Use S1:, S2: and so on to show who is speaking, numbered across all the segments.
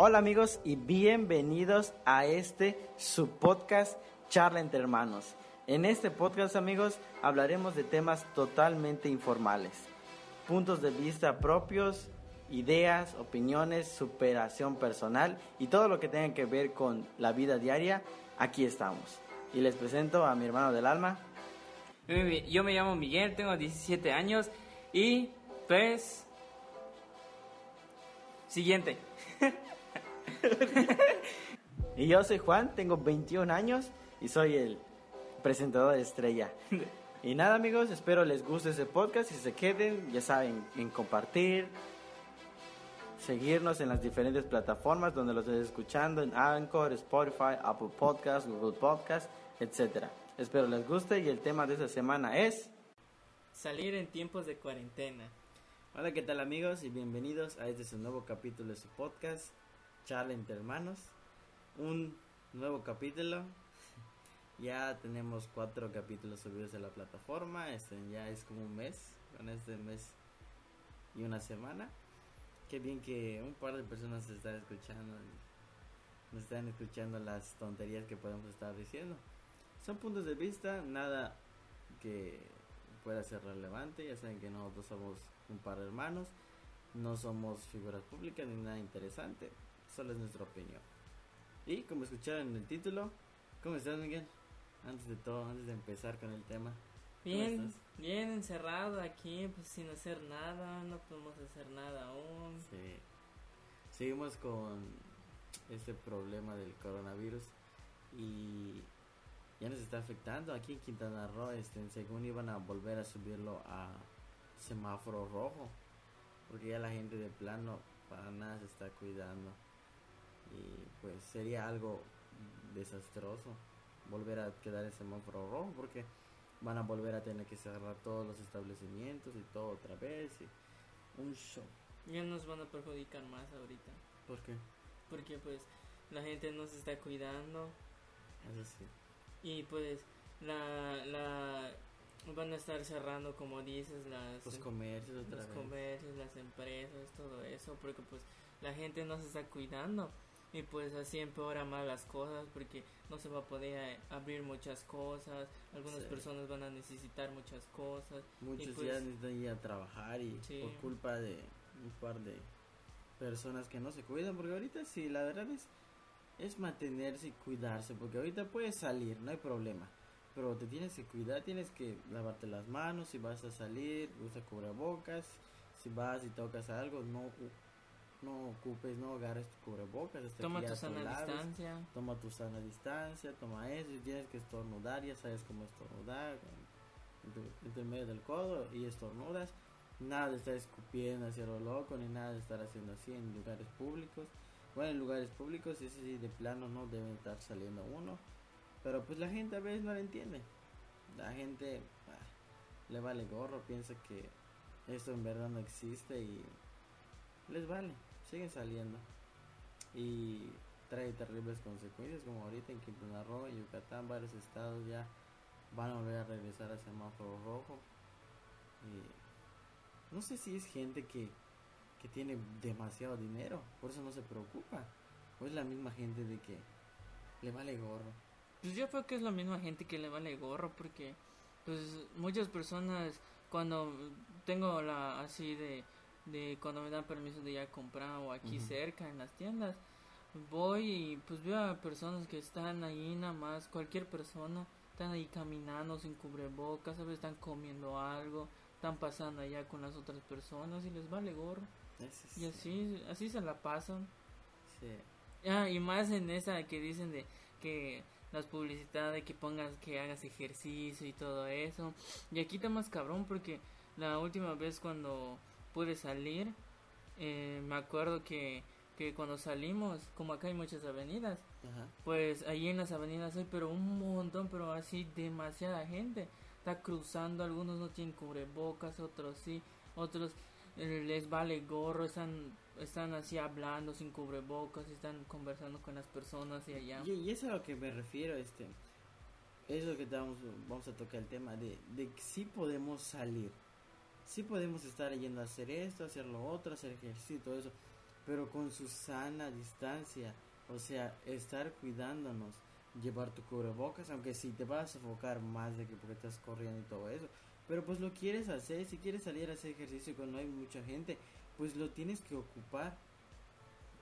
S1: Hola amigos y bienvenidos a este su podcast Charla entre Hermanos. En este podcast amigos hablaremos de temas totalmente informales, puntos de vista propios, ideas, opiniones, superación personal y todo lo que tenga que ver con la vida diaria, aquí estamos. Y les presento a mi hermano del alma.
S2: Yo me llamo Miguel, tengo 17 años y pues... Siguiente.
S1: y yo soy Juan, tengo 21 años y soy el presentador de estrella. Y nada amigos, espero les guste ese podcast y se queden, ya saben, en compartir, seguirnos en las diferentes plataformas donde los estés escuchando, en Anchor, Spotify, Apple Podcasts, Google Podcasts, etc. Espero les guste y el tema de esta semana es...
S2: Salir en tiempos de cuarentena.
S1: Hola, ¿qué tal amigos? Y bienvenidos a este su nuevo capítulo de su podcast charla entre hermanos. Un nuevo capítulo. Ya tenemos cuatro capítulos subidos en la plataforma. Este ya es como un mes. Con este mes y una semana. Qué bien que un par de personas se están escuchando. Nos están escuchando las tonterías que podemos estar diciendo. Son puntos de vista, nada que pueda ser relevante. Ya saben que nosotros somos un par de hermanos. No somos figuras públicas ni nada interesante solo es nuestra opinión. Y como escucharon en el título, ¿cómo estás Miguel? Antes de todo, antes de empezar con el tema.
S2: Bien, bien encerrado aquí, pues sin hacer nada, no podemos hacer nada aún.
S1: Sí. Seguimos con este problema del coronavirus y ya nos está afectando aquí en Quintana Roo, este, según iban a volver a subirlo a semáforo rojo, porque ya la gente de plano para nada se está cuidando y pues sería algo desastroso volver a quedar en semáforo rojo porque van a volver a tener que cerrar todos los establecimientos y todo otra vez y un show.
S2: Ya nos van a perjudicar más ahorita.
S1: ¿Por qué?
S2: Porque pues la gente no se está cuidando.
S1: Eso sí.
S2: Y pues la, la van a estar cerrando como dices las
S1: los comercios
S2: los comercios, las empresas, todo eso porque pues la gente no se está cuidando y pues así empeora más las cosas porque no se va a poder eh, abrir muchas cosas, algunas personas van a necesitar muchas cosas.
S1: Muchos pues ya necesitan ir a trabajar y por culpa de un par de personas que no se cuidan, porque ahorita sí, la verdad es, es mantenerse y cuidarse, porque ahorita puedes salir, no hay problema. Pero te tienes que cuidar, tienes que lavarte las manos, si vas a salir, usa cubrebocas, si vas y tocas algo, no no ocupes, no agarres tu cubrebocas.
S2: Toma tu sana distancia.
S1: Toma tu sana distancia, toma eso. Si tienes que estornudar, ya sabes cómo estornudar. En, tu, medio del codo y estornudas. Nada de estar escupiendo hacia lo loco, ni nada de estar haciendo así en lugares públicos. Bueno, en lugares públicos, ese sí, de plano no deben estar saliendo uno. Pero pues la gente a veces no lo entiende. La gente ah, le vale gorro, piensa que esto en verdad no existe y les vale siguen saliendo y trae terribles consecuencias como ahorita en Quintana Roo, en Yucatán, varios estados ya van a volver a regresar al semáforo rojo. Y no sé si es gente que, que tiene demasiado dinero, por eso no se preocupa. O es la misma gente de que le vale gorro.
S2: Pues yo creo que es la misma gente que le vale gorro porque pues muchas personas cuando tengo la así de de cuando me dan permiso de ir a comprar o aquí cerca en las tiendas. Voy y pues veo a personas que están ahí nada más cualquier persona están ahí caminando sin cubrebocas a veces están comiendo algo están pasando allá con las otras personas y les vale gorro. Y así así se la pasan.
S1: Sí.
S2: ah, y más en esa que dicen de que las publicidades de que pongas que hagas ejercicio y todo eso. Y aquí está más cabrón porque la última vez cuando pude salir, eh, me acuerdo que, que cuando salimos, como acá hay muchas avenidas, pues ahí en las avenidas hay pero un montón, pero así demasiada gente. Está cruzando, algunos no tienen cubrebocas, otros sí, otros eh, les vale gorro, están están así hablando sin cubrebocas, están conversando con las personas y allá.
S1: Y, eso es a lo que me refiero, este, es lo que vamos, vamos a tocar el tema de, de sí podemos salir, sí podemos estar yendo a hacer esto, hacer lo otro, hacer ejercicio, todo eso. pero con su sana distancia, o sea, estar cuidándonos, llevar tu cubrebocas, aunque si te vas a sofocar más de que porque estás corriendo y todo eso, pero pues lo quieres hacer, si quieres salir a hacer ejercicio cuando hay mucha gente, pues lo tienes que ocupar.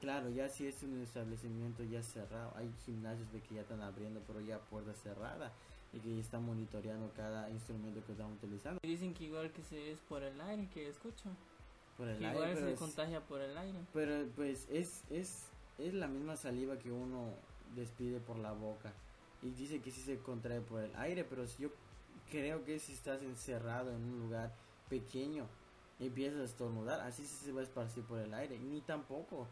S1: Claro, ya si es un establecimiento ya cerrado, hay gimnasios de que ya están abriendo, pero ya puerta cerrada y que ya están monitoreando cada instrumento que están utilizando.
S2: Dicen que igual que se es por el aire, que escucho.
S1: Por el
S2: que
S1: aire,
S2: igual
S1: pero
S2: se
S1: es-
S2: contagia por el aire.
S1: Pero pues es, es, es la misma saliva que uno despide por la boca. Y dice que sí se contrae por el aire, pero si yo creo que si estás encerrado en un lugar pequeño y empiezas a estornudar, así sí se va a esparcir por el aire. Ni tampoco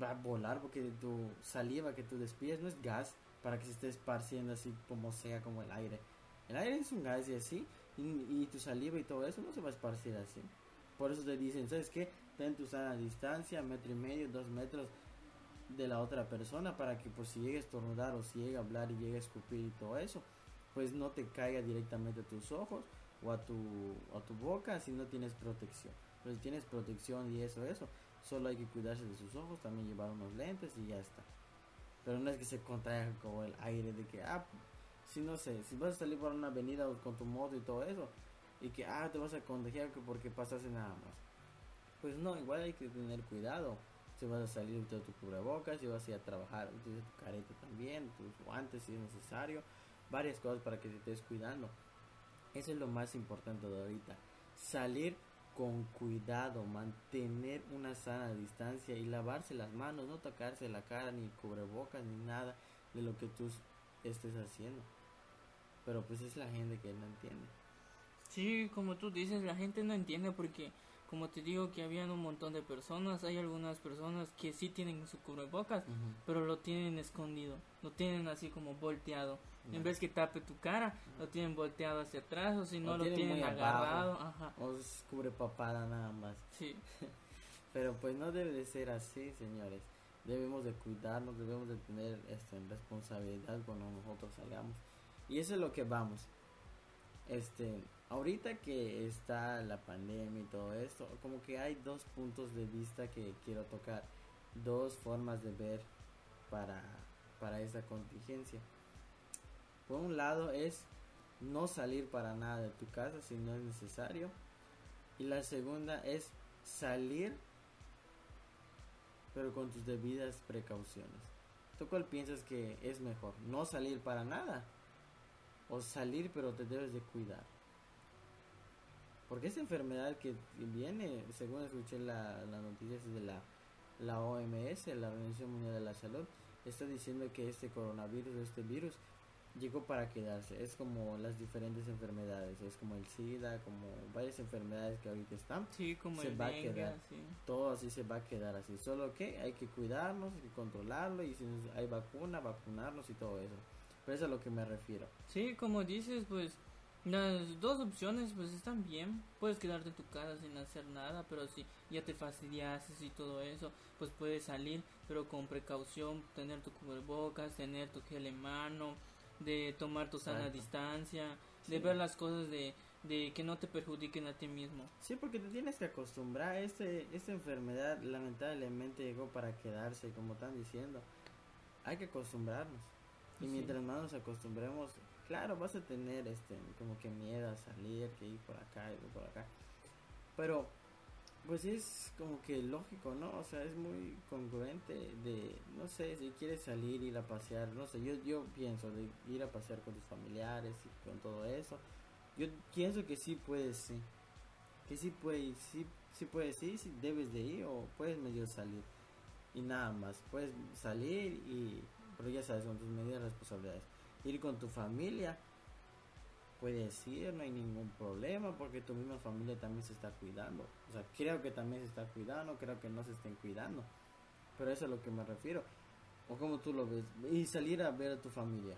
S1: va a volar porque tu saliva que tú despides no es gas para que se esté esparciendo así como sea como el aire. El aire es un gas y así, y, tu saliva y todo eso no se va a esparcir así. Por eso te dicen, ¿sabes qué? Ten tu sana distancia, metro y medio, dos metros de la otra persona para que pues si llega a estornudar o si llega a hablar y llega a escupir y todo eso, pues no te caiga directamente a tus ojos o a tu, a tu boca si no tienes protección. Pero si tienes protección y eso, eso, solo hay que cuidarse de sus ojos, también llevar unos lentes y ya está. Pero no es que se contraiga como el aire de que, ah, si no sé, si vas a salir por una avenida con tu moto y todo eso, y que, ah, te vas a contagiar que porque pasaste nada más. Pues no, igual hay que tener cuidado. Si vas a salir, utiliza tu cubrebocas, si vas a ir a trabajar, utiliza tu careta también, tus guantes si es necesario, varias cosas para que te estés cuidando. Eso es lo más importante de ahorita. Salir con cuidado, mantener una sana distancia y lavarse las manos, no tocarse la cara, ni cubrebocas, ni nada de lo que tú estés haciendo. Pero pues es la gente que no entiende.
S2: Sí, como tú dices, la gente no entiende porque, como te digo, que habían un montón de personas. Hay algunas personas que sí tienen su cubrebocas, pero lo tienen escondido. Lo tienen así como volteado. En vez que tape tu cara, lo tienen volteado hacia atrás o si
S1: O
S2: no lo
S1: tienen
S2: agarrado.
S1: abajo.
S2: Ajá,
S1: O es cubre papada nada más.
S2: sí.
S1: Pero pues no debe de ser así, señores. Debemos de cuidarnos, debemos de tener este, responsabilidad cuando nosotros salgamos. Y eso es lo que vamos. Este, ahorita que está la pandemia y todo esto, como que hay dos puntos de vista que quiero tocar. Dos formas de ver para, para esta contingencia. Por un lado es no salir para nada de tu casa si no es necesario. Y la segunda es salir pero con tus debidas precauciones. ¿Tú cuál piensas que es mejor? ¿No salir para nada? ¿O salir pero te debes de cuidar? Porque esta enfermedad que viene, según escuché la, la noticia de la, la OMS, la Organización Mundial de la Salud, está diciendo que este coronavirus, este virus, llegó para quedarse. Es como las diferentes enfermedades, es como el SIDA, como varias enfermedades que ahorita están
S2: Sí, como
S1: Se
S2: el
S1: va a quedar.
S2: sí.
S1: todo así se va a quedar así. Solo que hay que cuidarnos, hay que controlarlo y si hay vacuna, vacunarnos y todo eso. Pero eso es a lo que me refiero.
S2: Sí, como dices, pues las dos opciones pues están bien. Puedes quedarte en tu casa sin hacer nada, pero si ya te fastidiases y todo eso, pues puedes salir, pero con precaución, tener tu cubrebocas, tener tu gel en mano, de tomar tu sana
S1: Exacto.
S2: distancia, de
S1: Sí.
S2: ver las cosas de, de que no te perjudiquen a ti mismo.
S1: Sí, porque te tienes que acostumbrar. Este, esta enfermedad lamentablemente llegó para quedarse, como están diciendo. Hay que acostumbrarnos. Y
S2: Sí.
S1: mientras más nos acostumbremos, claro, vas a tener este como que miedo a salir, que ir por acá y por acá. Pero pues es como que lógico, ¿no? O sea, es muy congruente de, no sé, si quieres salir, ir a pasear, no sé, yo, yo pienso de ir a pasear con tus familiares y con todo eso. Yo pienso que sí puedes, sí. Que sí puedes, sí, sí puedes ir, sí debes de ir o puedes medio salir. Y nada más, puedes salir y, pero ya sabes, con tus medidas de responsabilidades. Ir con tu familia, puedes ir, no hay ningún problema porque tu misma familia también se está cuidando. O sea, creo que también se está cuidando, creo que no se estén cuidando. Pero eso es a lo que me refiero. O como tú lo ves. Y salir a ver a tu familia.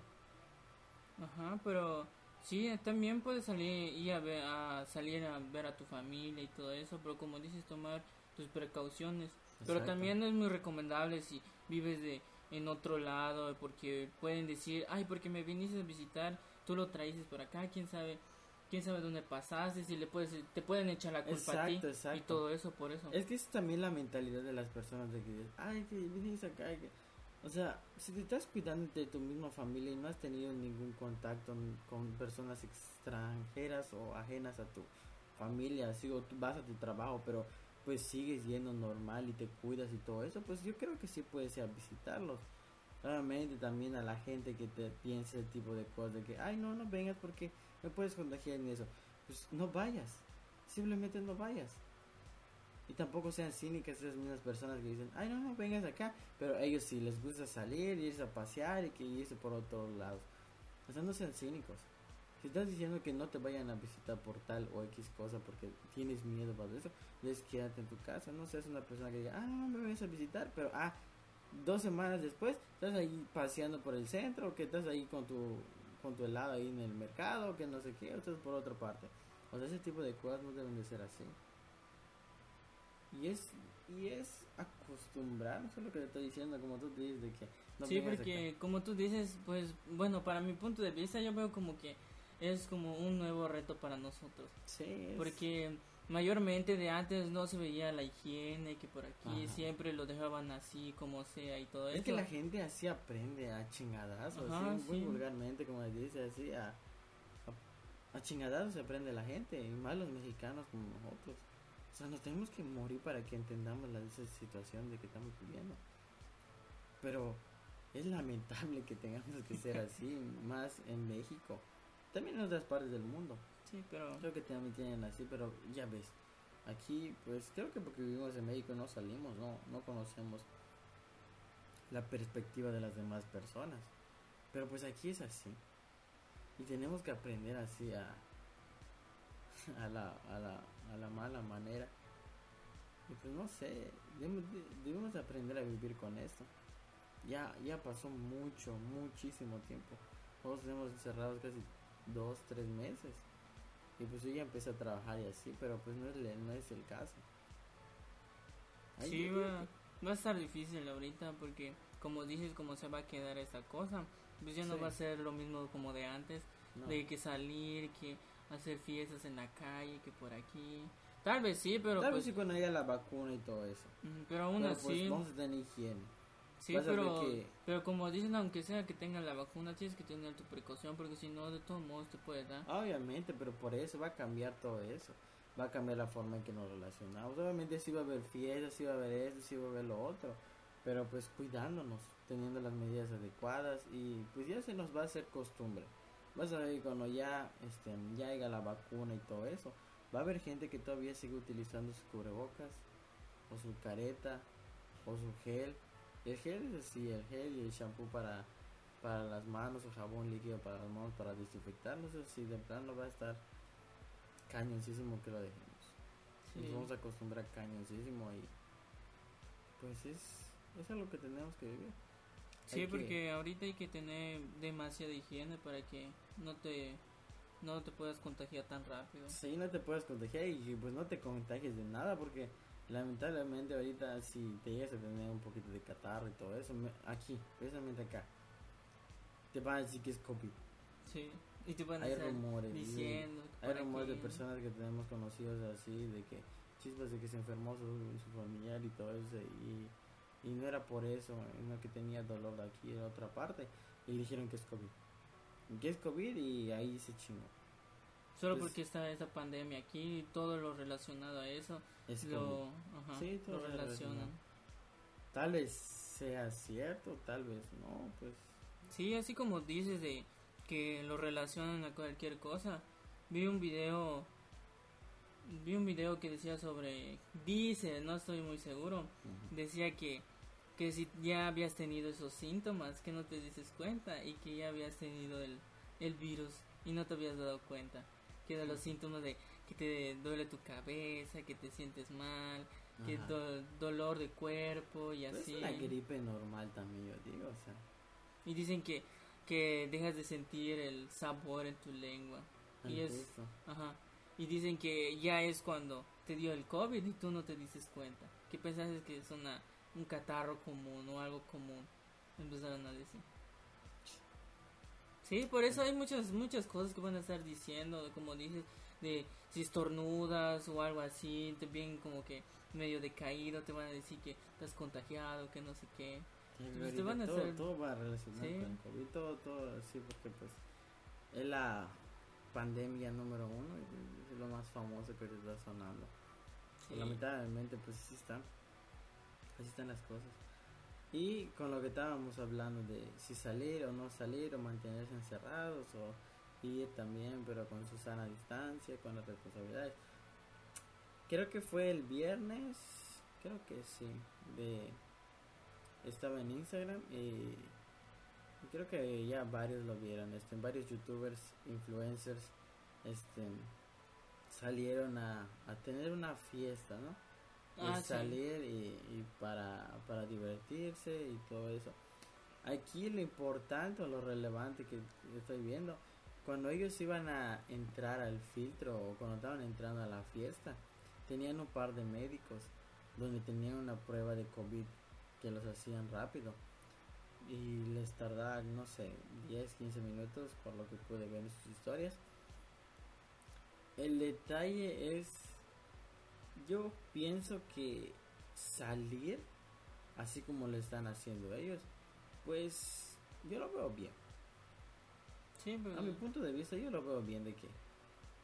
S2: Ajá, pero sí, también puedes salir y a ver, a salir a ver a tu familia y todo eso, pero como dices, tomar tus precauciones. Pero también no es muy recomendable si vives de en otro lado, porque pueden decir, ay, porque me viniste a visitar, tú lo traíces por acá, quién sabe quién sabe dónde pasaste, si le puedes, te pueden echar la culpa a ti y todo eso por eso.
S1: Es que es también la mentalidad de las personas de que, ay, que vienes acá, o sea, si te estás cuidando de tu misma familia y no has tenido ningún contacto con personas extranjeras o ajenas a tu familia, si tú vas a tu trabajo, pero pues sigues yendo normal y te cuidas y todo eso, pues yo creo que sí puedes ir a visitarlos. Obviamente también a la gente que te piense ese tipo de cosas, de que, ay, no, no vengas porque me puedes contagiar en eso. Pues no vayas, simplemente no vayas. Y tampoco sean cínicas esas mismas personas que dicen, ay, no, no vengas acá, pero ellos sí les gusta salir, irse a pasear y que irse por otros lados. O sea, no sean cínicos. Si estás diciendo que no te vayan a visitar por tal o X cosa porque tienes miedo para eso, les quédate en tu casa. No seas una persona que diga, ah, no, me vienes a visitar, pero ah, dos semanas después estás ahí paseando por el centro, que estás ahí con tu, con tu helado ahí en el mercado, que no sé qué, o estás por otra parte. O sea, ese tipo de cosas no deben de ser así. Y es, y es acostumbrarse a lo que te estoy diciendo, como tú dices, de que...
S2: No sí, porque como tú dices, pues, bueno, para mi punto de vista yo veo como que es como un nuevo reto para nosotros.
S1: Sí.
S2: Porque mayormente de antes no se veía la higiene, que por aquí siempre lo dejaban así como sea y todo
S1: eso. Es que la gente así aprende a chingadazos, así, muy vulgarmente como dice, así a, a, chingadazos se aprende la gente, y más los mexicanos como nosotros. O sea, nos tenemos que morir para que entendamos la esa situación de que estamos viviendo. Pero es lamentable que tengamos que ser así, más en México. También en otras partes del mundo.
S2: Sí, pero...
S1: Creo que también tienen así, pero ya ves. Aquí, pues creo que porque vivimos en México no salimos, no, no conocemos la perspectiva de las demás personas. Pero pues aquí es así. Y tenemos que aprender así a, a, la, a, la, a la mala manera. Y pues no sé, debemos, debemos aprender a vivir con esto. Ya, ya pasó mucho, muchísimo tiempo. Todos tenemos encerrados casi dos, tres meses. Y pues yo ya empecé a trabajar y así, pero pues no es, no es el caso.
S2: sí, va, va, a estar difícil ahorita porque como dices, como se va a quedar esta cosa, pues ya no va a ser lo mismo como de antes, de que salir, que hacer fiestas en la calle, que por aquí. Tal vez sí, pero...
S1: Tal vez pues sí cuando haya la vacuna y todo eso.
S2: Pero aún pues, así...
S1: vamos a tener higiene.
S2: Sí, pero, pero como dicen, aunque sea que tengan la vacuna, tienes que tener tu precaución porque si no, de todos modos te puede dar.
S1: Obviamente, pero por eso va a cambiar todo eso. Va a cambiar la forma en que nos relacionamos. Obviamente sí va a haber fiestas, sí va a haber esto, sí va a haber lo otro. Pero pues cuidándonos, teniendo las medidas adecuadas y pues ya se nos va a hacer costumbre. Vas a ver cuando ya, este, ya haya la vacuna y todo eso, va a haber gente que todavía sigue utilizando su cubrebocas o su careta o su gel el gel es así, el gel y el shampoo para, para las manos o jabón líquido para las manos para desinfectar. No sé si de plano va a estar cañoncísimo que lo dejemos. Nos vamos a acostumbrar cañoncísimo y pues es, es lo que tenemos que vivir.
S2: Sí, porque ahorita hay que tener demasiada higiene para que no te no te puedas contagiar tan rápido.
S1: Sí, no te puedas contagiar y pues no te contagies de nada porque lamentablemente ahorita si te llegas a tener un poquito de catarro y todo eso, aquí, precisamente acá, te van a decir que es COVID.
S2: Sí, y te van a
S1: hay rumores,
S2: diciendo.
S1: Hay rumores de personas que tenemos conocidos así, de que chispas de que se enfermó su, su familiar y todo eso, y, y no era por eso, sino que tenía dolor de aquí en otra parte, y dijeron que es COVID. Que es COVID y ahí se chingó.
S2: Solo pues porque está esa pandemia aquí y todo lo relacionado a eso es lo, ajá, lo relacionan.
S1: Tal vez sea cierto, tal vez no, pues.
S2: Sí, así como dices de que lo relacionan a cualquier cosa. Vi un video vi un video que decía sobre dice, no estoy muy seguro, decía que que si ya habías tenido esos síntomas que no te dices cuenta y que ya habías tenido el, el virus y no te habías dado cuenta que los síntomas de que te duele tu cabeza, que te sientes mal, que dolor de cuerpo y así.
S1: Es una gripe normal también, yo digo, o sea.
S2: Y dicen que que dejas de sentir el sabor en tu lengua. y es ajá. Y dicen que ya es cuando te dio el COVID y tú no te dices cuenta. Que pensás que es una un catarro común o algo común. Empezaron a decir. Sí, por eso hay muchas muchas cosas que van a estar diciendo, como dices, de si estornudas o algo así, te ven como que medio decaído, te van a decir que estás contagiado, que no sé qué.
S1: Te van a todo, hacer... todo va relacionado con el COVID, todo, todo así, porque pues es la pandemia número uno es lo más famoso que está sonando. Sí. Lamentablemente pues así están, así están las cosas. Y con lo que estábamos hablando de si salir o no salir o mantenerse encerrados o ir también pero con su sana distancia, con las responsabilidades. Creo que fue el viernes, creo que sí, de estaba en Instagram y creo que ya varios lo vieron, este, varios youtubers, influencers, este, salieron a, a tener una fiesta, ¿no? Ah, salir y, para, para divertirse y todo eso. Aquí lo importante o lo relevante que estoy viendo, cuando ellos iban a entrar al filtro o cuando estaban entrando a la fiesta, tenían un par de médicos donde tenían una prueba de COVID que los hacían rápido y les tardaba, no sé, 10, 15 minutos por lo que pude ver en sus historias. El detalle es, yo pienso que salir, así como lo están haciendo ellos, pues yo lo veo bien. A mi punto de vista yo lo veo bien de que,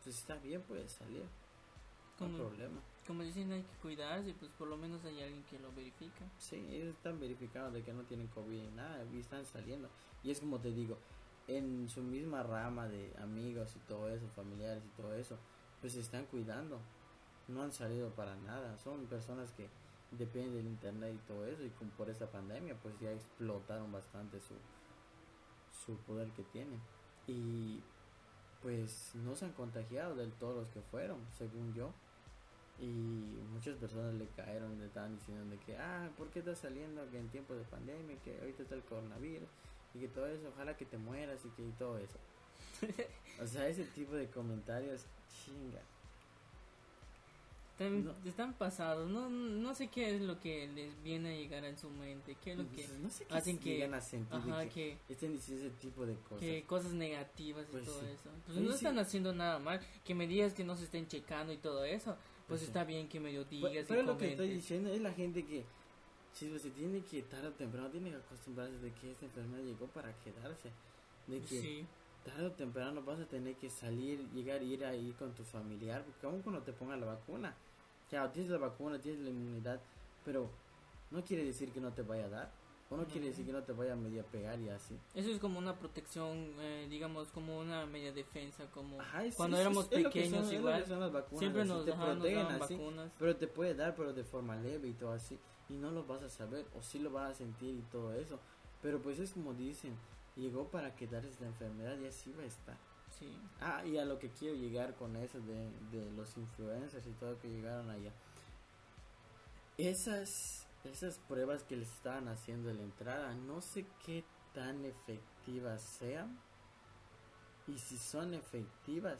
S1: pues está bien, puede salir. No hay problema
S2: como dicen, hay que cuidarse, pues por lo menos hay alguien que lo verifica.
S1: Sí, ellos están verificados de que no tienen COVID ni nada, y están saliendo. Y es como te digo, en su misma rama de amigos y todo eso, familiares y todo eso, pues se están cuidando. No han salido para nada, son personas que dependen del internet y todo eso, y con, por esta pandemia, pues ya explotaron bastante su, su poder que tienen. Y pues no se han contagiado del todo los que fueron, según yo y muchas personas le cayeron, le estaban diciendo de que, ah, ¿por qué estás saliendo que en tiempos de pandemia, que ahorita está el coronavirus y que todo eso, ojalá que te mueras y que y todo eso? o sea, ese tipo de comentarios, chinga.
S2: Están, pasados, no, no sé qué es lo que les viene a llegar en su mente, qué es lo que
S1: no sé qué hacen que, a sentir que, estén diciendo ese tipo de cosas.
S2: Que cosas negativas y pues todo eso. Pues no están haciendo nada mal, que me digas que no se estén checando y todo eso pues está bien que me lo digas
S1: pero, pero lo que estoy diciendo es la gente que si pues, se tiene que tarde o temprano tiene que acostumbrarse de que esta enfermedad llegó para quedarse de que tarde o temprano vas a tener que salir llegar ir ahí con tu familiar porque aún cuando te ponga la vacuna ya tienes la vacuna tienes la inmunidad pero no quiere decir que no te vaya a dar o no quiere decir que no te vaya a media pegar y así.
S2: Eso es como una protección, eh, digamos, como una media defensa, como cuando éramos pequeños igual. siempre nos,
S1: te protegen así, pero te puede dar, pero de forma leve y todo así. Y no lo vas a saber, o sí lo vas a sentir y todo eso. Pero pues es como dicen, llegó para quedarse esta enfermedad y así va a estar. Sí. Ah, y a lo que quiero llegar con eso de, de los influencers y todo que llegaron allá. Esas esas pruebas que les estaban haciendo de la entrada, no sé qué tan efectivas sean. Y si son efectivas,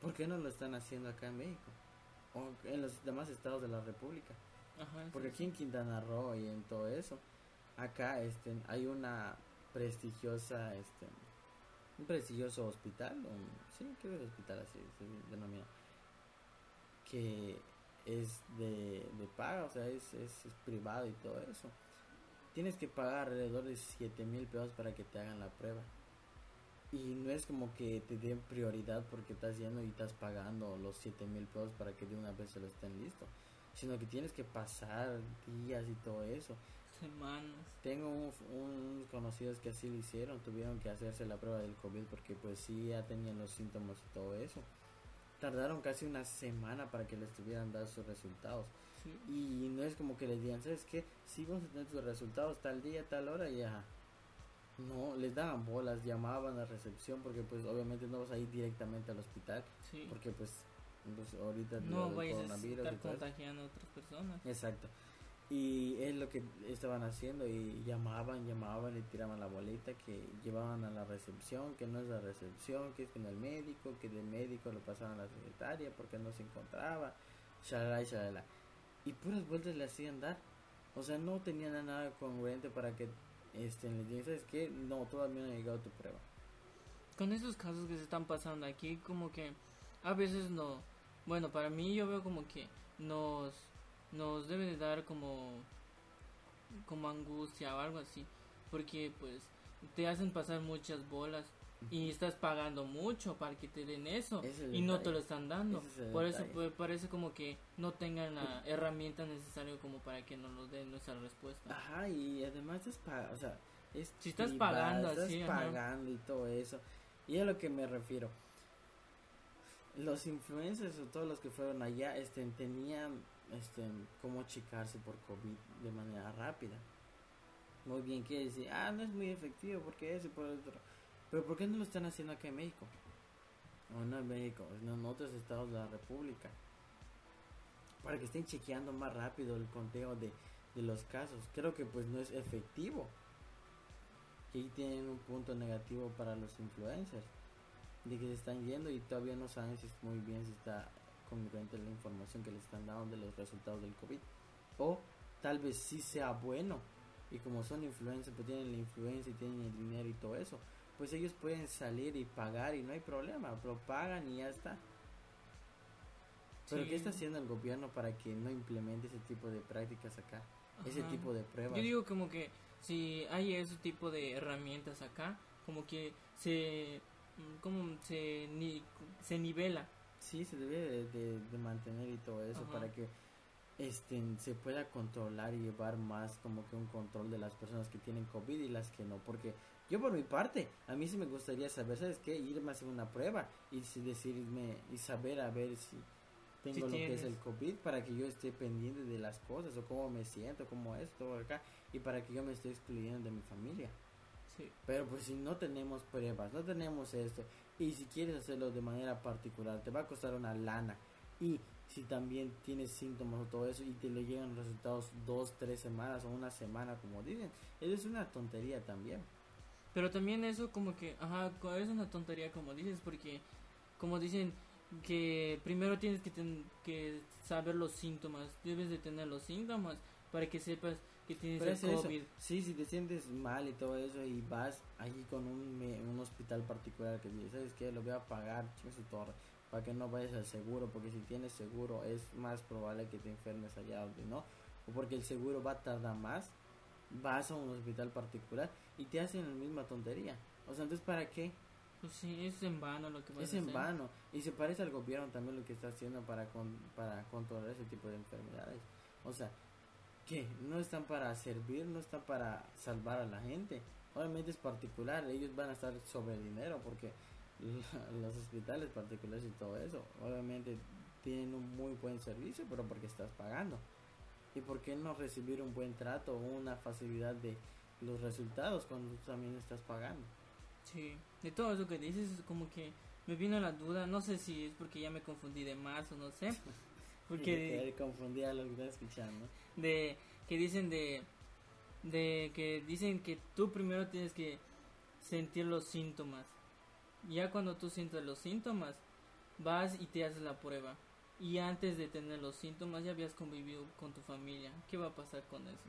S1: ¿por qué no lo están haciendo acá en México? O en los demás estados de la República. Porque aquí en Quintana Roo y en todo eso, acá este, hay una prestigiosa, este, un prestigioso hospital, un, sí, creo que es hospital así se denomina, que es de, de paga, o sea, es, es, privado y todo eso. Tienes que pagar alrededor de 7 mil pesos para que te hagan la prueba. Y no es como que te den prioridad porque estás yendo y estás pagando los 7 mil pesos para que de una vez se lo estén listo. Sino que tienes que pasar días y todo eso.
S2: Semanas.
S1: Tengo unos conocidos que así lo hicieron, tuvieron que hacerse la prueba del COVID porque pues sí ya tenían los síntomas y todo eso tardaron casi una semana para que les tuvieran dar sus resultados. Y no es como que les digan, ¿sabes qué? Si vamos a tener tus resultados tal día, tal hora, y ya. No, les daban bolas, llamaban a recepción porque pues obviamente no vas a ir directamente al hospital. Porque pues, pues ahorita
S2: no vayas a estar contagiando a otras personas.
S1: Exacto. Y es lo que estaban haciendo y llamaban, llamaban y tiraban la boleta que llevaban a la recepción, que no es la recepción, que es con el médico, que del médico lo pasaban a la secretaria porque no se encontraba, shalala y shalala. Y puras vueltas le hacían dar. O sea, no tenían nada congruente para que este, les digan, ¿sabes qué? No, todavía no ha llegado tu prueba.
S2: con esos casos que se están pasando aquí, como que a veces no, bueno, para mí yo veo como que nos, nos debe de dar como, como angustia o algo así, porque pues te hacen pasar muchas bolas y estás pagando mucho para que te den eso y no te lo están dando. Por eso pues, parece como que no tengan la herramienta necesaria como para que nos lo den nuestra respuesta.
S1: Ajá, y además es o sea, es
S2: si estás pagando
S1: estás pagando y todo eso. Y a lo que me refiero. Los influencers o todos los que fueron allá este, tenían este, cómo achicarse por COVID de manera rápida. Muy bien, quiere decir, ah, no es muy efectivo porque eso y por otro pero ¿por qué no lo están haciendo acá en México? O no en México, en otros estados de la República. Para que estén chequeando más rápido el conteo de, los casos. Creo que pues no es efectivo. Que ahí tienen un punto negativo para los influencers. De que se están yendo y todavía no saben si muy bien si está congruente la información que les están dando de los resultados del COVID. O tal vez sí sea bueno. Y como son influencers, pues tienen la influencia y tienen el dinero y todo eso pues ellos pueden salir y pagar y no hay problema, pero pagan y ya está. Pero ¿qué está haciendo el gobierno para que no implemente ese tipo de prácticas acá? Ese tipo de pruebas.
S2: Yo digo como que si hay ese tipo de herramientas acá, como que se como se se nivela.
S1: Sí, se debe de, mantener y todo eso para que este se pueda controlar y llevar más como que un control de las personas que tienen COVID y las que no, porque yo por mi parte, a mí sí me gustaría saber, ¿sabes qué? Irme a hacer una prueba y decirme y saber a ver si tengo lo que es el COVID para que yo esté pendiente de las cosas o cómo me siento, cómo es todo acá y para que yo me esté excluyendo de mi familia. Sí. Pero pues si no tenemos pruebas, no tenemos esto y si quieres hacerlo de manera particular, te va a costar una lana y si también tienes síntomas o todo eso y te le llegan resultados dos, tres semanas o una semana como dicen, es una tontería también.
S2: Pero también eso como que, ajá, es una tontería como dices, porque como dicen que primero tienes que, que saber los síntomas, debes de tener los síntomas para que sepas que tienes el COVID.
S1: Sí, si te sientes mal y todo eso y vas allí con un, un hospital particular que dices, ¿sabes qué? Lo voy a pagar, su torre, para que no vayas al seguro, porque si tienes seguro es más probable que te enfermes allá o no, o porque el seguro va a tardar más vas a un hospital particular y te hacen la misma tontería. O sea, entonces, ¿para qué?
S2: Pues sí, es en vano lo que
S1: vas Es en vano. Y se parece al gobierno también lo que está haciendo para, para controlar ese tipo de enfermedades. O sea, ¿qué? No están para servir, no están para salvar a la gente. Obviamente es particular, ellos van a estar sobre dinero porque los hospitales particulares y todo eso, obviamente tienen un muy buen servicio, pero porque estás pagando y por qué no recibir un buen trato o una facilidad de los resultados cuando tú también estás pagando.
S2: Sí, de todo eso que dices es como que me vino la duda, no sé si es porque ya me confundí de más o no sé.
S1: Porque confundí a lo que estás escuchando.
S2: De que dicen de de que dicen que tú primero tienes que sentir los síntomas. Ya cuando tú sientes los síntomas, vas y te haces la prueba y antes de tener los síntomas ya habías convivido con tu familia. ¿Qué va a pasar con eso?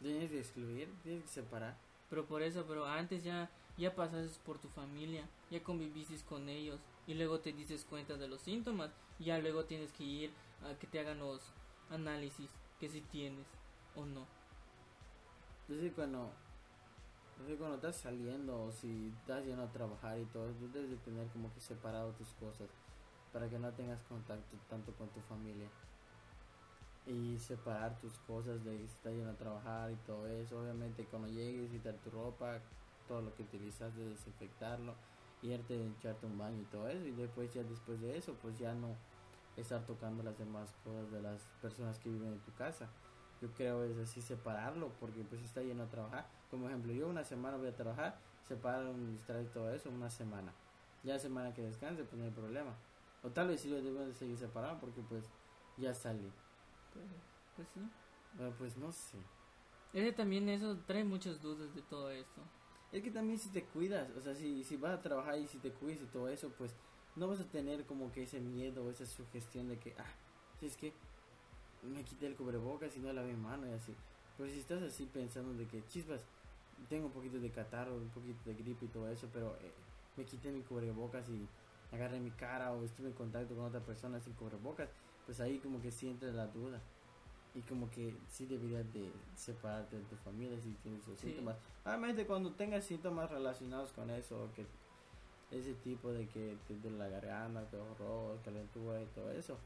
S1: Tienes que excluir, tienes que separar.
S2: Pero por eso, pero antes ya, ya pasaste por tu familia, ya conviviste con ellos y luego te dices cuenta de los síntomas y ya luego tienes que ir a que te hagan los análisis que si tienes o no.
S1: Entonces cuando, entonces cuando estás saliendo o si estás yendo a trabajar y todo, tú debes de tener como que separado tus cosas para que no tengas contacto tanto con tu familia. Y separar tus cosas de si estás yendo a trabajar y todo eso. Obviamente cuando llegues quitar tu ropa todo lo que utilizas de desinfectarlo irte a echarte un baño y todo eso y después ya después de eso pues ya no estar tocando las demás cosas de las personas que viven en tu casa yo creo es así separarlo porque pues está yendo a trabajar como ejemplo yo una semana voy a trabajar separo un y todo eso una semana ya semana que descanse pues no hay problema o tal vez sí lo debemos de seguir separado porque pues ya sale.
S2: Pues, pues sí.
S1: Pues no sé.
S2: Ese también eso trae muchas dudas de todo esto.
S1: Es que también si te cuidas, o sea, si, si vas a trabajar y si te cuidas y todo eso, pues no vas a tener como que ese miedo o esa sugestión de que, ah, si es que me quité el cubrebocas y no lavé mano y así. Pero si estás así pensando de que, chispas, tengo un poquito de catarro, un poquito de gripe y todo eso, pero eh, me quité mi cubrebocas y agarré mi cara o estuve en contacto con otra persona sin cubrebocas, pues ahí como que sí entra la duda. Y como que sí deberías de separarte de tu familia si tienes esos
S2: Sí.
S1: síntomas. Obviamente cuando tengas síntomas relacionados con eso, que ese tipo de que te duele la garganta, te horror, calentura y todo eso,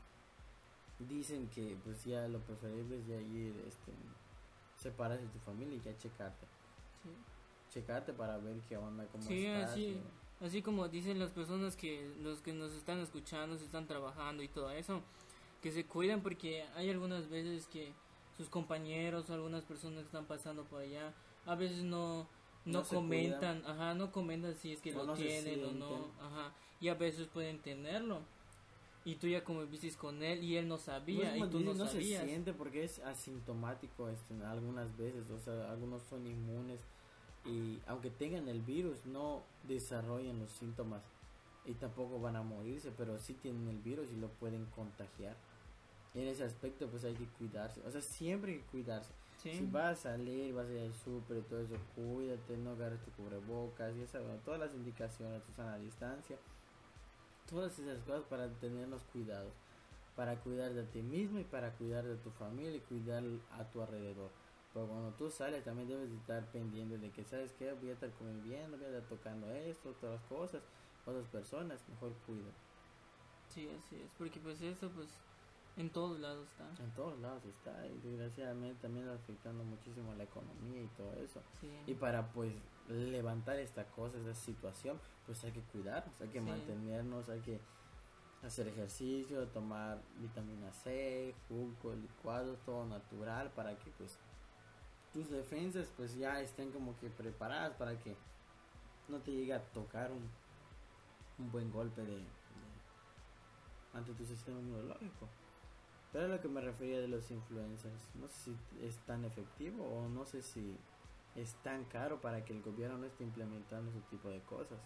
S1: dicen que pues ya lo preferible es ya ir, este, separarse de tu familia y ya checarte.
S2: Sí.
S1: Checarte para ver qué onda, cómo
S2: Sí,
S1: estás.
S2: así. Así como dicen las personas que los que nos están escuchando, se están trabajando y todo eso, que se cuiden porque hay algunas veces que sus compañeros o algunas personas que están pasando por allá, a veces no no, comentan, ajá, no comentan si es que lo
S1: no
S2: tienen o no, ajá, y a veces pueden tenerlo. Y tú ya conviviste con él y él no sabía
S1: es
S2: y tú
S1: dices,
S2: no
S1: no se
S2: sabías.
S1: siente porque es asintomático este, algunas veces, o sea, algunos son inmunes y aunque tengan el virus no desarrollan los síntomas y tampoco van a morirse, pero sí tienen el virus y lo pueden contagiar. Y en ese aspecto pues hay que cuidarse, o sea, siempre hay que cuidarse.
S2: Sí.
S1: Si vas a salir, vas a ir al súper y todo eso, cuídate, no agarres tu cubrebocas, ya sabes, todas las indicaciones, tu sana distancia, todas esas cosas para tenernos cuidados, para cuidar de ti mismo y para cuidar de tu familia y cuidar a tu alrededor. Pero cuando tú sales también debes de estar pendiente de que, ¿sabes qué? Voy a estar conviviendo, voy a estar tocando esto, otras cosas, otras personas, mejor cuida.
S2: Sí, así es, porque pues eso pues en todos lados está.
S1: En todos lados está y desgraciadamente también afectando muchísimo la economía y todo eso.
S2: Sí.
S1: Y para pues levantar esta cosa, esta situación, pues hay que cuidarnos, hay que
S2: Sí.
S1: mantenernos, hay que hacer ejercicio, tomar vitamina C, jugo, licuados, todo natural para que pues tus defensas pues ya estén como que preparadas para que no te llegue a tocar un, un buen golpe de, de- ante tu sistema inmunológico. Pero a lo que me refería de los influencers, no sé si es tan efectivo o no sé si es tan caro para que el gobierno no esté implementando ese tipo de cosas.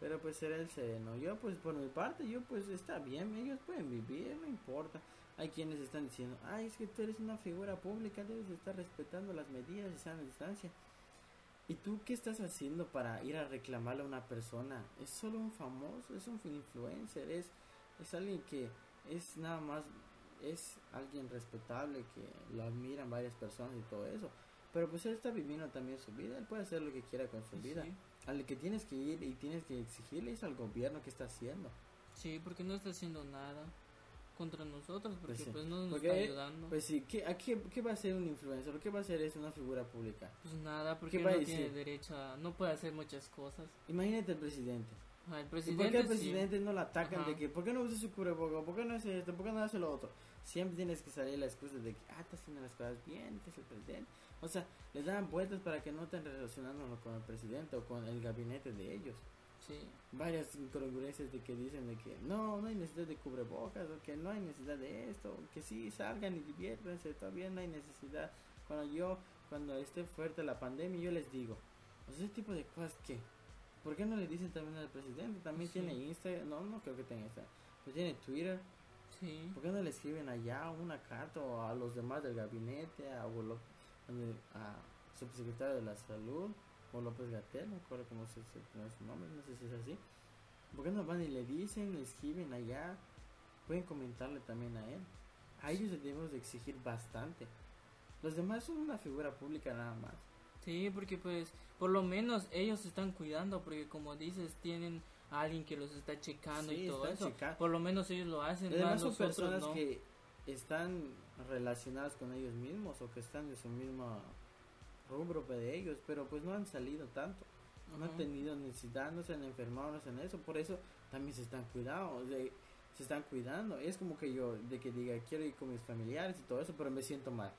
S1: Pero pues será el sereno. Yo pues por mi parte, yo pues está bien, ellos pueden vivir, no importa. Hay quienes están diciendo, ay, es que tú eres una figura pública, debes de estar respetando las medidas de sana distancia. ¿Y tú qué estás haciendo para ir a reclamarle a una persona? Es solo un famoso, es un influencer, es, es alguien que es nada más, es alguien respetable, que lo admiran varias personas y todo eso. Pero pues él está viviendo también su vida, él puede hacer lo que quiera con su vida.
S2: Sí.
S1: Al que tienes que ir y tienes que exigirle es al gobierno que está haciendo.
S2: Sí, porque no está haciendo nada contra nosotros, porque
S1: Pues
S2: pues,
S1: sí.
S2: no nos
S1: Porque,
S2: está ayudando. Pues,
S1: Pues sí, ¿qué, a qué, qué va a hacer un influencer? ¿Qué va a hacer es una figura pública?
S2: nada, porque
S1: ¿qué va a
S2: no tiene derecho a... No puede hacer muchas cosas.
S1: Imagínate el presidente.
S2: El
S1: ¿Y
S2: presidente,
S1: por qué
S2: sí.
S1: presidente no lo atacan
S2: Ajá.
S1: de que, ¿por qué no usa su cubrebocas? ¿Por qué no hace esto? ¿Por qué no hace lo otro? Siempre tienes que salir la excusa de que, ah, está haciendo las cosas bien, este es el presidente. O sea, les dan vueltas para que no estén relacionándolo con el presidente o con el gabinete de ellos.
S2: Sí,
S1: Varias incongruencias de que dicen de que no, no hay necesidad de cubrebocas, o que no hay necesidad de esto, o que sí, salgan y diviértanse, todavía no hay necesidad. Cuando yo, cuando esté fuerte la pandemia, yo les digo, pues ese tipo de cosas que, ¿por qué no le dicen también al presidente? También
S2: Sí.
S1: tiene Instagram, no, no creo que tenga Instagram, pues tiene Twitter,
S2: sí.
S1: ¿por qué no le escriben allá una carta o a los demás del gabinete, a, o lo- a subsecretario de la salud, o López Gatel, no recuerdo cómo se, se pronuncia su nombre, no sé si es así. ¿Por qué no van y le dicen, le escriben allá? Pueden comentarle también a él. A ellos les debemos de exigir bastante. Los demás son una figura pública nada más.
S2: Sí, porque pues por lo menos ellos se están cuidando, porque como dices, tienen a alguien que los está checando
S1: Sí,
S2: y todo eso.
S1: checando.
S2: Por lo menos ellos lo hacen.
S1: Además
S2: más
S1: son
S2: nosotros
S1: personas
S2: no.
S1: que están relacionadas con ellos mismos o que están en su mismo rubro de ellos, pero pues no han salido tanto. No han tenido necesidad, no se han enfermado, no se han eso, por eso también se están cuidando, o sea, se están cuidando. Es como que yo, de que diga, quiero ir con mis familiares y todo eso, pero me siento mal.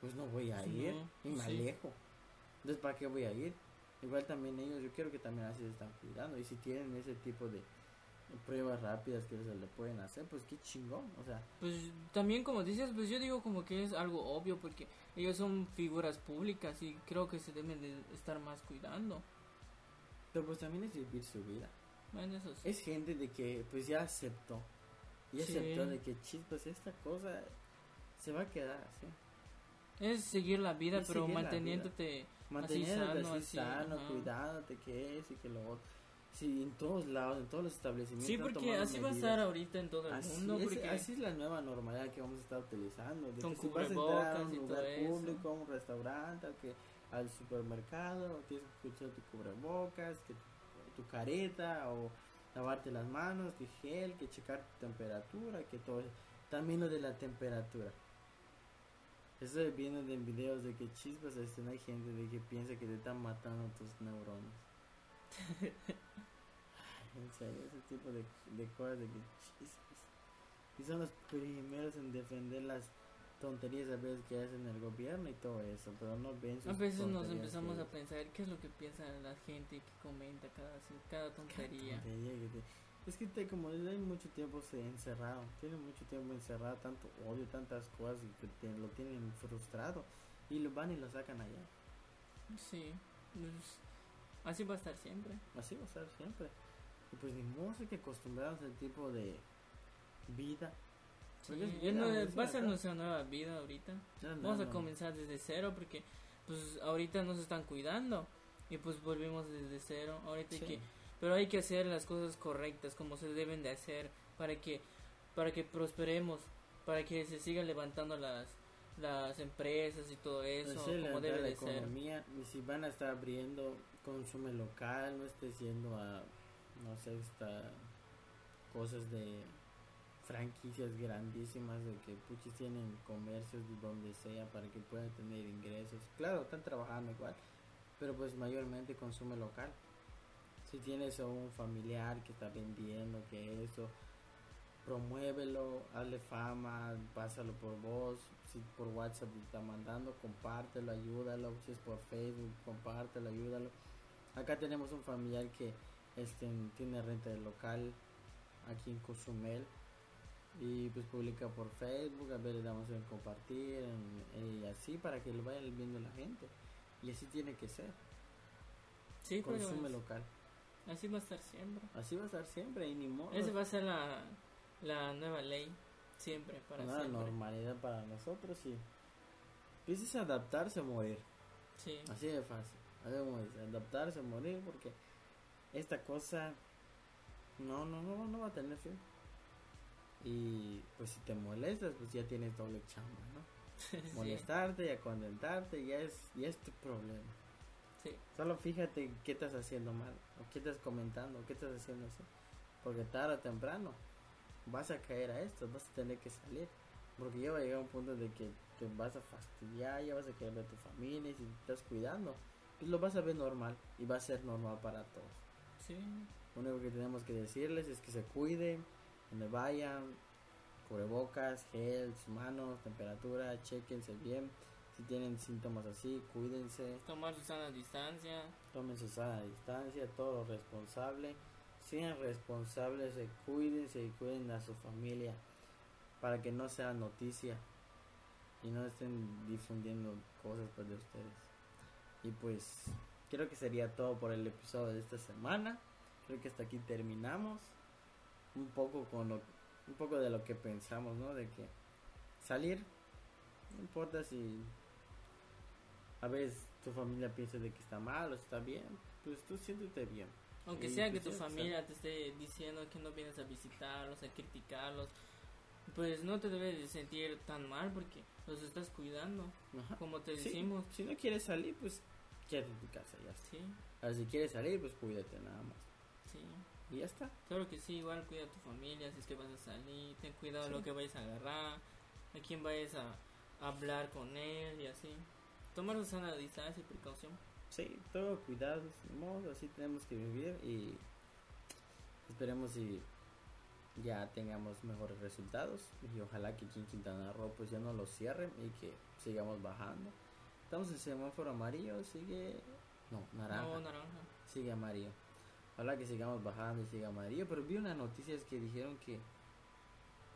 S1: Pues no voy a ir y me
S2: sí.
S1: alejo. Entonces, ¿para qué voy a ir? Igual también ellos, yo quiero que también así se están cuidando. Y si tienen ese tipo de pruebas rápidas que se le pueden hacer, pues qué chingón. O sea,
S2: Pues también como dices, pues yo digo como que es algo obvio porque ellos son figuras públicas y creo que se deben de estar más cuidando.
S1: pero pues también es vivir su vida.
S2: Bueno, eso sí.
S1: Es gente de que pues ya aceptó. Y
S2: Sí.
S1: aceptó de que chispas, esta cosa se va a quedar así.
S2: Es seguir la vida,
S1: Es
S2: pero manteniéndote
S1: Manteniéndote
S2: sano,
S1: así
S2: así,
S1: sano,
S2: ajá.
S1: cuidándote, que es y que lo otro. Sí, en todos lados, en todos los establecimientos.
S2: Sí, porque así va a
S1: medidas.
S2: estar ahorita en todo el
S1: Así,
S2: mundo.
S1: es,
S2: porque
S1: así es la nueva normalidad que vamos a estar utilizando. De
S2: Con
S1: que si vas a entrar a un lugar público, a un restaurante, o que al supermercado, tienes que escuchar tu cubrebocas, que tu, tu careta, o lavarte las manos, que gel, que checar tu temperatura, que todo. También lo de la temperatura. Estoy viendo en videos de que chispas, este, hay gente de que piensa que te están matando tus neuronas. En serio, ese tipo de, de cosas de que chispas. Y son los primeros en defender las tonterías a veces que hacen el gobierno y todo eso, pero no ven sus
S2: a veces nos empezamos a pensar qué es lo que piensa la gente que comenta cada, cada tontería.
S1: tontería que te- Es que te, como desde hay mucho tiempo se encerrado, tiene mucho tiempo encerrado, tanto odio, tantas cosas y que te- lo tienen frustrado y lo van y lo sacan allá.
S2: Sí, pues, así va a estar siempre.
S1: Así va a ser siempre. Y pues ni modo que acostumbrarnos al tipo de vida.
S2: Sí,
S1: Porque es
S2: es
S1: vida,
S2: nue-
S1: es
S2: va a ser
S1: acá.
S2: nuestra nueva vida ahorita.
S1: No, no,
S2: Vamos a
S1: no.
S2: comenzar desde cero porque pues ahorita nos están cuidando y pues volvimos desde cero. Ahorita hay que, pero hay que hacer las cosas correctas como se deben de hacer para que para que prosperemos, para que se sigan levantando las las empresas y todo eso
S1: Hacer
S2: como debe
S1: la
S2: de ser.
S1: economía y si van a estar abriendo consumo local no estés yendo a no sé esta cosas de franquicias grandísimas de que puchis tienen comercios de donde sea para que puedan tener ingresos claro están trabajando igual pero pues mayormente consume local si tienes a un familiar que está vendiendo que eso promuévelo, hazle fama, pásalo por voz, si por WhatsApp te está mandando, compártelo, ayúdalo, si es por Facebook, compártelo, ayúdalo. Acá tenemos un familiar que este tiene renta de local aquí en Cozumel y pues publica por Facebook, a ver le damos en compartir en- y así para que lo vayan viendo la gente. Y así tiene que ser,
S2: Sí,
S1: consume local,
S2: así va a estar siempre.
S1: así va a estar siempre y ni modo.
S2: Esa va a ser la, la nueva ley siempre para
S1: una
S2: siempre.
S1: normalidad para nosotros y empiezas a adaptarse a morir
S2: Sí.
S1: así de fácil así como dice, adaptarse a morir porque esta cosa no no no no va a tener fin y pues si te molestas pues ya tienes doble chamba no
S2: Sí.
S1: molestarte y acondentarte ya es ya es tu problema
S2: Sí.
S1: solo fíjate qué estás haciendo mal o qué estás comentando o qué estás haciendo así porque tarde o temprano vas a caer a esto vas a tener que salir porque ya va a llegar un punto de que te vas a fastidiar ya vas a querer ver a tu familia y si te estás cuidando pues lo vas a ver normal y va a ser normal para todos
S2: Sí.
S1: lo único que tenemos que decirles es que se cuiden donde vayan cubrebocas gel sus manos temperatura chequense bien si tienen síntomas así cuídense
S2: Tomar su sana distancia.
S1: tomen su sana distancia, todo lo responsable, sean responsables, cuídense y cuiden a su familia para que no sea noticia y no estén difundiendo cosas pues, de ustedes. Y pues creo que sería todo por el episodio de esta semana. Creo que hasta aquí terminamos un poco con lo un poco de lo que pensamos, ¿no? De que salir no importa si a veces tu familia piensa de que está mal o está bien, pues tú siéntete bien.
S2: Aunque sea
S1: pues
S2: que tu familia te esté diciendo que no vienes a visitarlos, a criticarlos, pues no te debes de sentir tan mal porque los estás cuidando,
S1: Ajá.
S2: como te
S1: Sí,
S2: decimos.
S1: Si no quieres salir, pues quédate en tu casa, ya está.
S2: Sí,
S1: Ahora, si quieres salir, pues cuídate nada más.
S2: sí.
S1: Y ya está.
S2: Claro que sí, igual cuida a tu familia si es que vas a salir, ten cuidado
S1: Sí.
S2: lo que vayas a agarrar, a quién vayas a hablar con él y así. Tomar su sana distancia y precaución.
S1: Sí, todo cuidado, modo, así tenemos que vivir y esperemos si ya tengamos mejores resultados y ojalá que aquí en Quintana Roo pues ya no lo cierren y que sigamos bajando. Estamos en semáforo amarillo, sigue... No, naranja.
S2: No, naranja.
S1: Sigue amarillo. Ojalá que sigamos bajando y siga amarillo. Pero vi unas noticias que dijeron que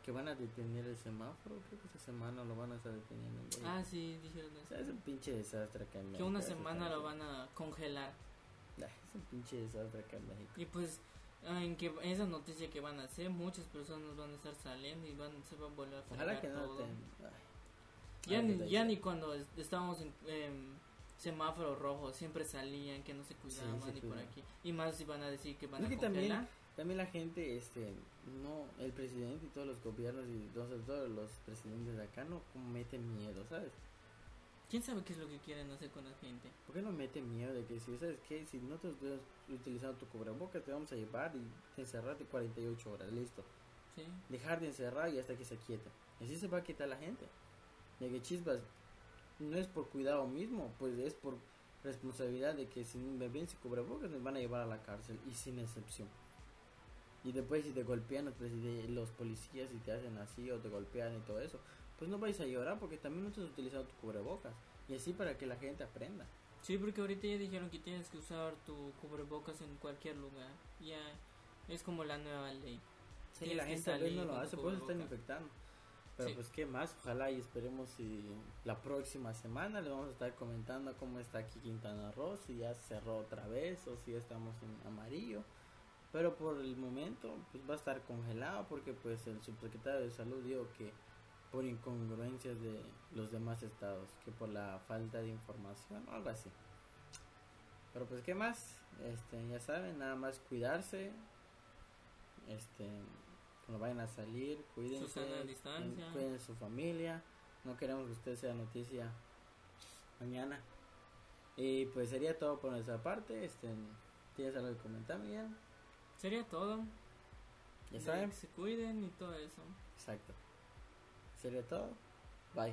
S1: que van a detener el semáforo. Creo que esta semana lo van a estar deteniendo. güey.
S2: Ah, sí, dijeron
S1: O
S2: eso.
S1: sea, es un pinche desastre acá en
S2: Que
S1: México.
S2: una
S1: eso
S2: semana lo van a congelar.
S1: Es un pinche desastre acá en México.
S2: Y pues, ah, en que esa noticia que van a hacer, muchas personas van a estar saliendo y van, se van a volver a
S1: Ojalá que no
S2: todo.
S1: te... ay.
S2: Ya,
S1: Ah,
S2: ni,
S1: ¿qué te
S2: ya ni cuando es- estábamos en em, semáforo rojo siempre salían, que no se cuidaban
S1: se
S2: y por aquí. Y más si van a decir que van
S1: Es
S2: a
S1: que
S2: congelar.
S1: también, también la gente, este, no, el presidente y todos los gobiernos y entonces todos los presidentes de acá no como meten miedo, ¿sabes?
S2: ¿Quién sabe qué es lo que quieren hacer con la gente?
S1: ¿Por qué no meten miedo de que si, ¿sabes qué? Si no te estás utilizando tu cubrebocas te vamos a llevar y te encerrarte 48 horas, listo.
S2: ¿Sí?
S1: Dejar de encerrar y hasta que se quieta. Y así se va a quitar la gente. De que chispas, no es por cuidado mismo, pues es por responsabilidad de que si me ven sin cubrebocas me van a llevar a la cárcel y sin excepción. Y después si te golpean los, preside- los policías y te hacen así o te golpean y todo eso, pues no vais a llorar porque también no estás utilizando tu cubrebocas. Y así para que la gente aprenda.
S2: Sí, porque ahorita ya dijeron que tienes que usar tu cubrebocas en cualquier lugar. Ya es como la nueva ley.
S1: Sí,
S2: Tienes
S1: la gente
S2: salir
S1: no lo hace, por eso están infectando. Pero
S2: Sí.
S1: pues qué más, ojalá y esperemos si la próxima semana le vamos a estar comentando cómo está aquí Quintana Roo, si ya cerró otra vez o si ya estamos en amarillo. Pero por el momento pues va a estar congelado porque pues el subsecretario de salud dijo que por incongruencias de los demás estados, que por la falta de información o algo así. Pero pues qué más, este ya saben, nada más cuidarse, este cuando vayan a salir, cuídense,
S2: distancia.
S1: cuiden su familia, no queremos que usted sea noticia mañana. Y pues sería todo por nuestra parte, este ¿tienes algo que comentar Miguel?
S2: Sería todo.
S1: Ya saben,
S2: Que se cuiden y todo eso.
S1: exacto. Sería todo. Bye.